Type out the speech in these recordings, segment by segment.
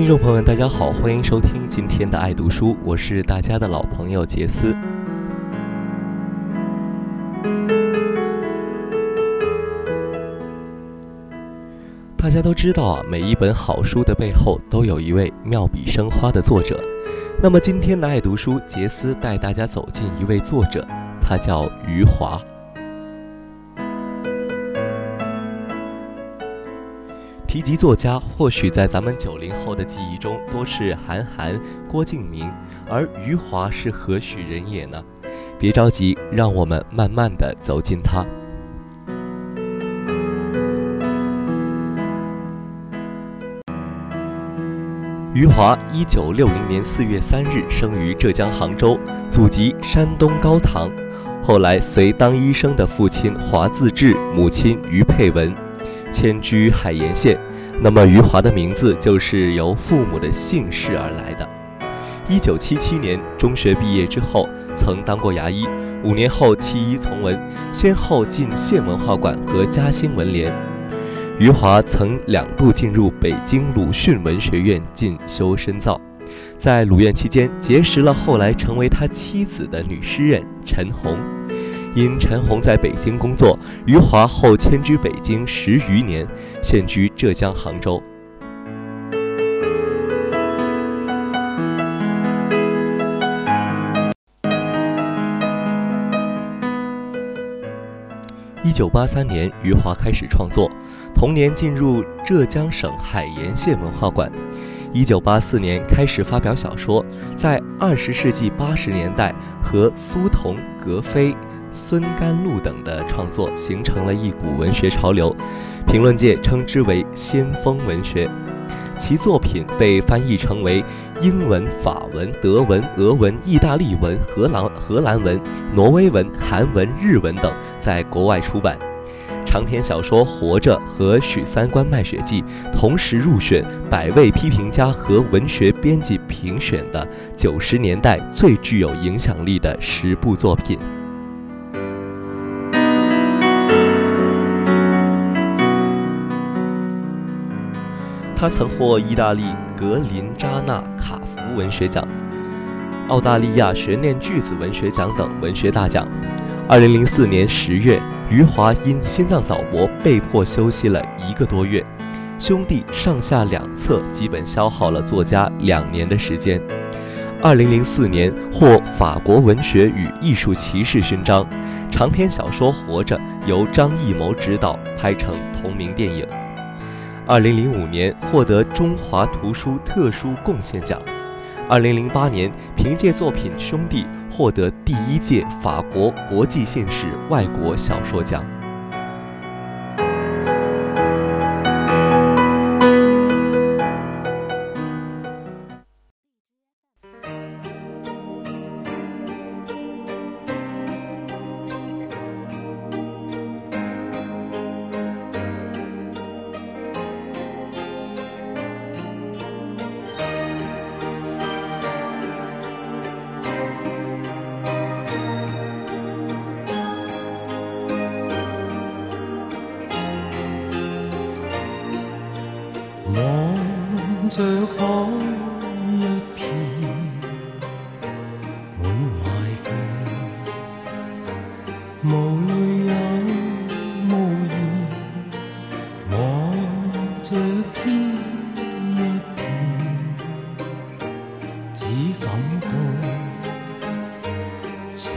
听众朋友们，大家好，欢迎收听今天的爱读书，我是大家的老朋友杰斯。大家都知道啊，每一本好书的背后都有一位妙笔生花的作者。那么今天的爱读书，杰斯带大家走进一位作者，他叫余华。提及作家，或许在咱们九零后的记忆中多是韩寒、郭敬明，而余华是何许人也呢？别着急，让我们慢慢的走进他。余华，一九六零年四月三日生于浙江杭州，祖籍山东高唐，后来随当医生的父亲华自治、母亲余佩文。迁居海盐县，那么余华的名字就是由父母的姓氏而来的。一九七七年中学毕业之后，曾当过牙医，五年后弃医从文，先后进县文化馆和嘉兴文联。余华曾两度进入北京鲁迅文学院进修深造，在鲁院期间结识了后来成为他妻子的女诗人陈红。因陈红在北京工作，余华后迁居北京十余年，现居浙江杭州。一九八三年，余华开始创作，同年进入浙江省海盐县文化馆。一九八四年开始发表小说，在二十世纪八十年代和苏童、格非。孙甘露等的创作形成了一股文学潮流，评论界称之为先锋文学。其作品被翻译成为英文、法文、德文、俄文、意大利文、荷兰荷兰文、挪威文、韩文、日文等，在国外出版。长篇小说《活着》和《许三观卖血记》同时入选百位批评家和文学编辑评选的九十年代最具有影响力的十部作品。他曾获意大利格林扎纳卡夫文学奖、澳大利亚悬念句子文学奖等文学大奖。二零零四年十月，余华因心脏早搏被迫休息了一个多月，兄弟上下两册基本消耗了作家两年的时间。二零零四年获法国文学与艺术骑士勋章，长篇小说《活着》由张艺谋执导，拍成同名电影。二零零五年获得中华图书特殊贡献奖，二零零八年凭借作品《兄弟》获得第一届法国国际现实外国小说奖。着海一片，满怀倦，无泪也无言，望着天一片，只感到情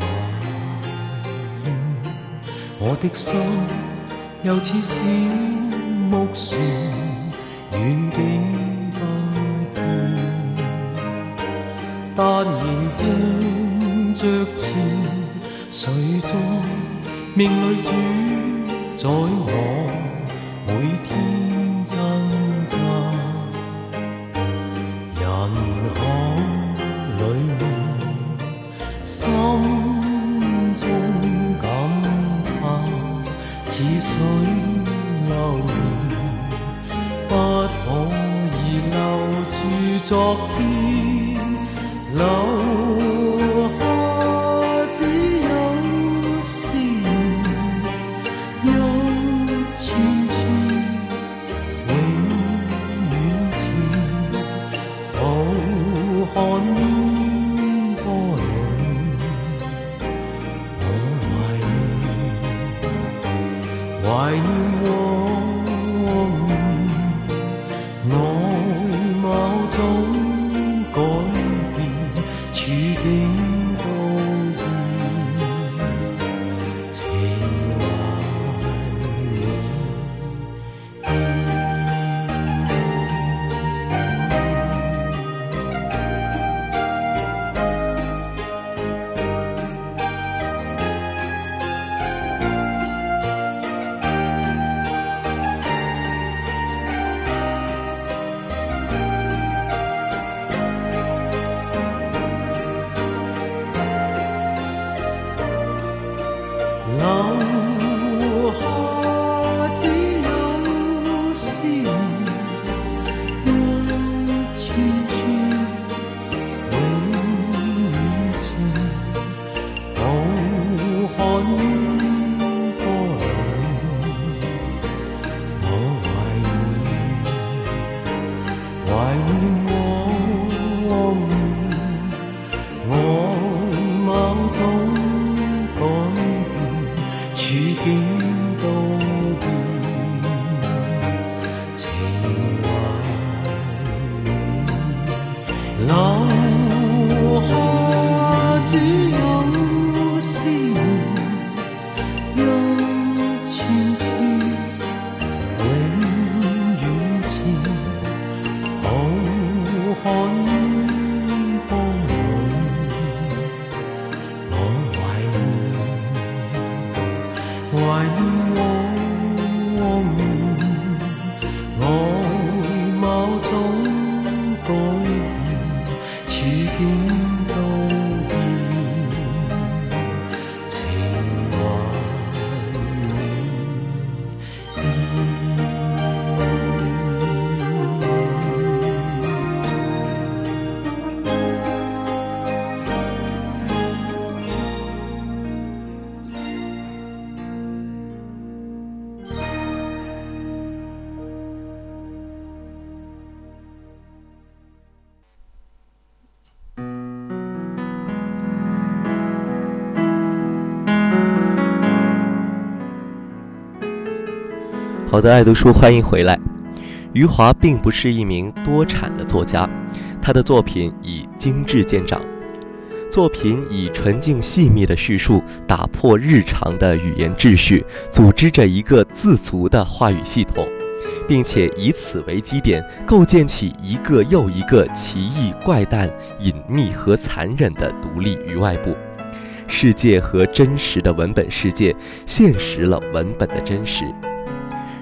怀乱，我的心又似小木船。远景不见，但然向着前，谁在命里主宰我每天挣扎？人海里面，心中感叹，似水昨天，處好的，爱读书，欢迎回来。余华并不是一名多产的作家，他的作品以精致见长，作品以纯净细密的叙述打破日常的语言秩序，组织着一个自足的话语系统，并且以此为基点，构建起一个又一个奇异、怪诞、隐秘和残忍的独立于外部世界和真实的文本世界，现实了文本的真实。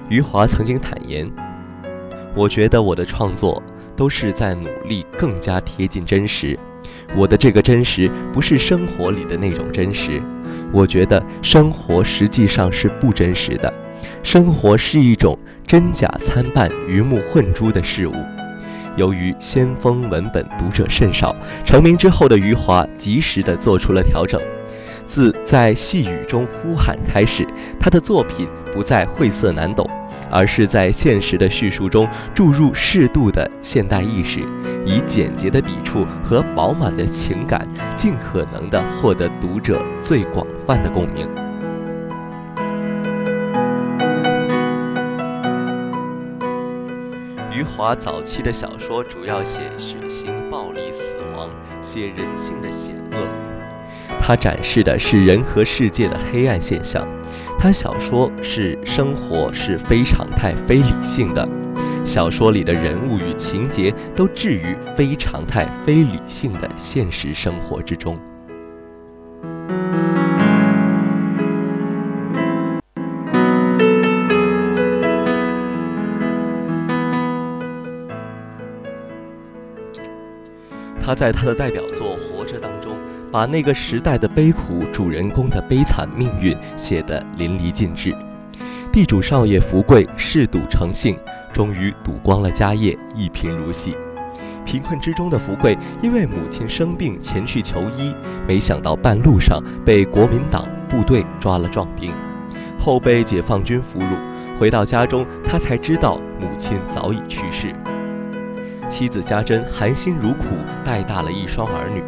余华曾经坦言：“我觉得我的创作都是在努力更加贴近真实。我的这个真实不是生活里的那种真实。我觉得生活实际上是不真实的，生活是一种真假参半、鱼目混珠的事物。”由于先锋文本读者甚少，成名之后的余华及时地做出了调整。自在细雨中呼喊开始，他的作品不再晦涩难懂，而是在现实的叙述中注入适度的现代意识，以简洁的笔触和饱满的情感，尽可能的获得读者最广泛的共鸣。余华早期的小说主要写血腥、暴力、死亡，写人性的险恶。他展示的是人和世界的黑暗现象。他小说是生活是非常态、非理性的，小说里的人物与情节都置于非常态、非理性的现实生活之中。他在他的代表作《活》，把那个时代的悲苦、主人公的悲惨命运写得淋漓尽致。地主少爷福贵嗜赌成性，终于赌光了家业，一贫如洗。贫困之中的福贵，因为母亲生病前去求医，没想到半路上被国民党部队抓了壮丁，后被解放军俘虏。回到家中，他才知道母亲早已去世。妻子家珍含辛茹苦带大了一双儿女，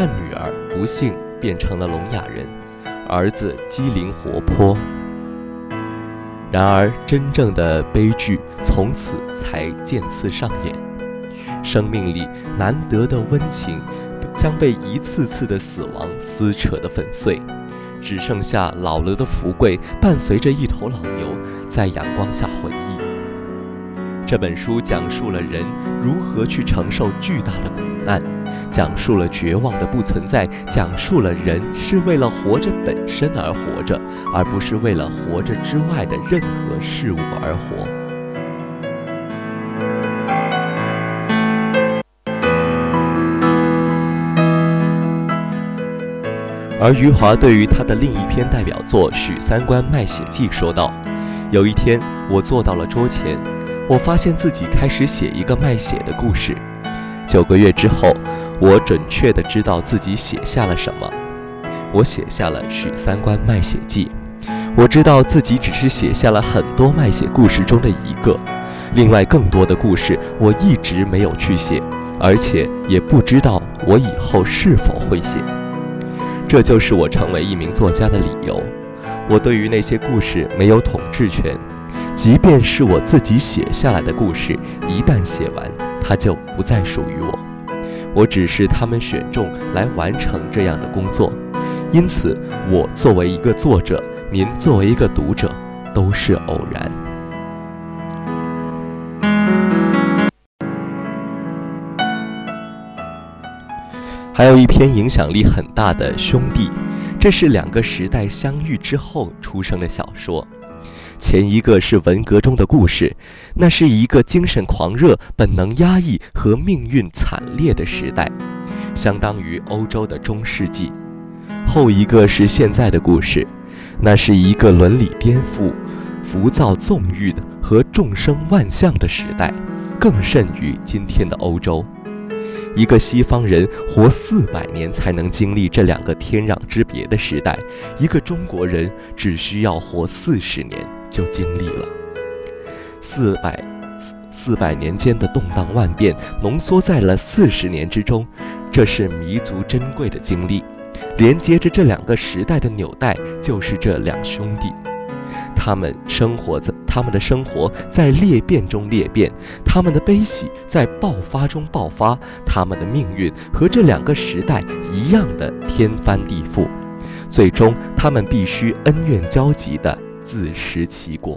但女儿不幸变成了聋哑人，儿子机灵活泼。然而，真正的悲剧从此才渐次上演，生命里难得的温情将被一次次的死亡撕扯得粉碎，只剩下老了的福贵伴随着一头老牛在阳光下回忆。这本书讲述了人如何去承受巨大的苦难，讲述了绝望的不存在，讲述了人是为了活着本身而活着，而不是为了活着之外的任何事物而活。而余华对于他的另一篇代表作《许三观卖血记》说道：“有一天，我坐到了桌前。”我发现自己开始写一个卖血的故事。九个月之后，我准确地知道自己写下了什么。我写下了《许三观卖血记》。我知道自己只是写下了很多卖血故事中的一个，另外更多的故事我一直没有去写，而且也不知道我以后是否会写。这就是我成为一名作家的理由。我对于那些故事没有统治权。即便是我自己写下来的故事，一旦写完，它就不再属于我。我只是他们选中来完成这样的工作，因此，我作为一个作者，您作为一个读者，都是偶然。还有一篇影响力很大的《兄弟》，这是两个时代相遇之后出生的小说。前一个是文革中的故事，那是一个精神狂热、本能压抑和命运惨烈的时代，相当于欧洲的中世纪。后一个是现在的故事，那是一个伦理颠覆、浮躁纵欲的和众生万象的时代，更甚于今天的欧洲。一个西方人活四百年才能经历这两个天壤之别的时代，一个中国人只需要活四十年就经历了四百四百年间的动荡万变，浓缩在了四十年之中，这是弥足珍贵的经历。连接着这两个时代的纽带，就是这两兄弟。他们生活在他们的生活在裂变中裂变，他们的悲喜在爆发中爆发，他们的命运和这两个时代一样的天翻地覆，最终他们必须恩怨交集的自食其果。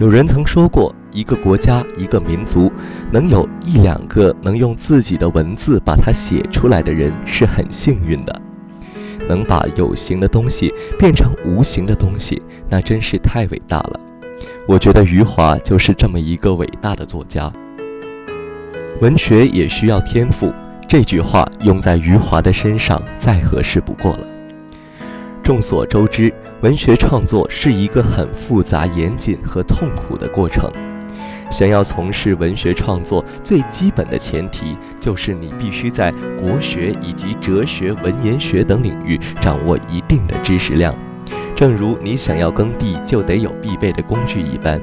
有人曾说过，一个国家、一个民族，能有一两个能用自己的文字把它写出来的人是很幸运的。能把有形的东西变成无形的东西，那真是太伟大了。我觉得余华就是这么一个伟大的作家。文学也需要天赋，这句话用在余华的身上再合适不过了。众所周知。文学创作是一个很复杂、严谨和痛苦的过程。想要从事文学创作，最基本的前提就是你必须在国学以及哲学、文言学等领域掌握一定的知识量，正如你想要耕地就得有必备的工具一般。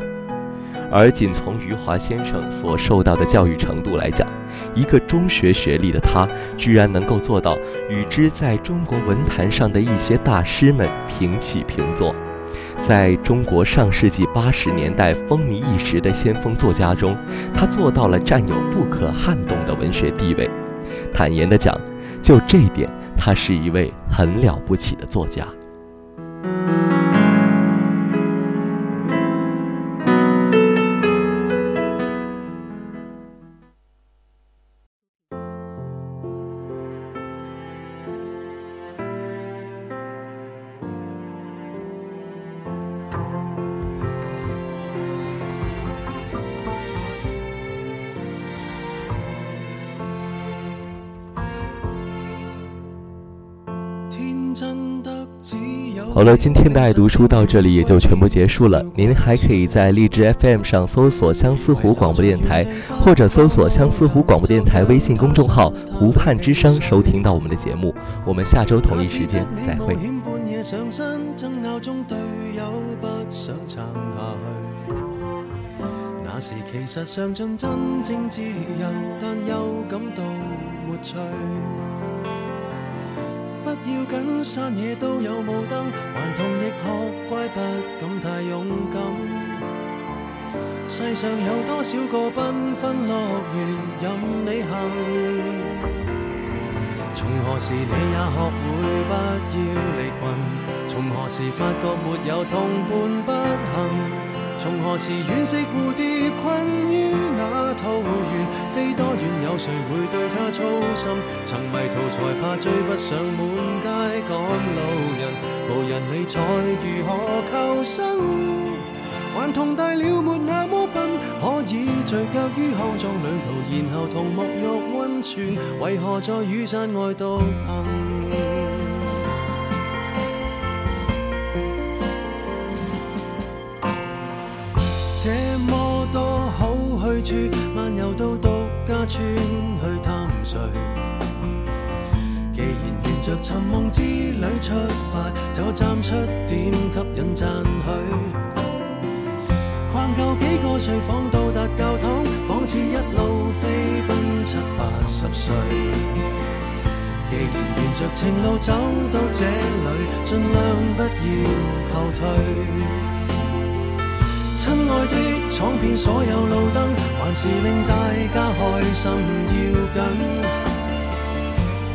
而仅从余华先生所受到的教育程度来讲，一个中学学历的他，居然能够做到与之在中国文坛上的一些大师们平起平坐。在中国上世纪八十年代风靡一时的先锋作家中，他做到了占有不可撼动的文学地位。坦言地讲，就这一点，他是一位很了不起的作家。好了，今天的爱读书到这里也就全部结束了。您还可以在荔枝 FM 上搜索相思湖广播电台，或者搜索相思湖广播电台微信公众号“湖畔之声”收听到我们的节目。我们下周同一时间再会。那时其实尝尽真正自由，但又感到没趣。要紧，山野都有雾灯，顽童亦学乖，不敢太勇敢。世上有多少个缤纷乐园任你行？从何时你也学会不要离群？从何时发觉没有同伴不行？从何时惋惜蝴蝶困于那桃源，飞多远有谁会对它操心？曾迷途才怕追不上满赶路人，无人理睬如何求生？还同大了没那么笨，可以聚脚于康庄旅途，然后同沐浴温泉，为何在雨伞外独行？这么多好去处漫游到独家村着寻梦之旅出发，就站出点吸引赞许。逛够几个睡房到达教堂，仿似一路飞奔七八十岁。既然沿着情路走到这里，尽量不要后退。亲爱的，闯遍所有路灯，还是令大家开心要紧。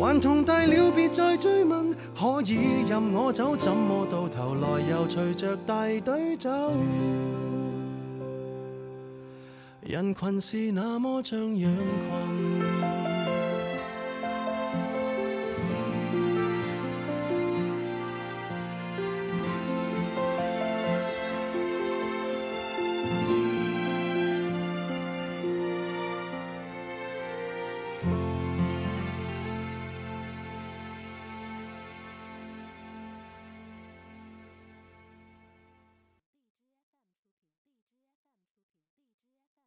還同大了别再追问，可以任我走，怎么到头来又随着大队走？人群是那么像羊群。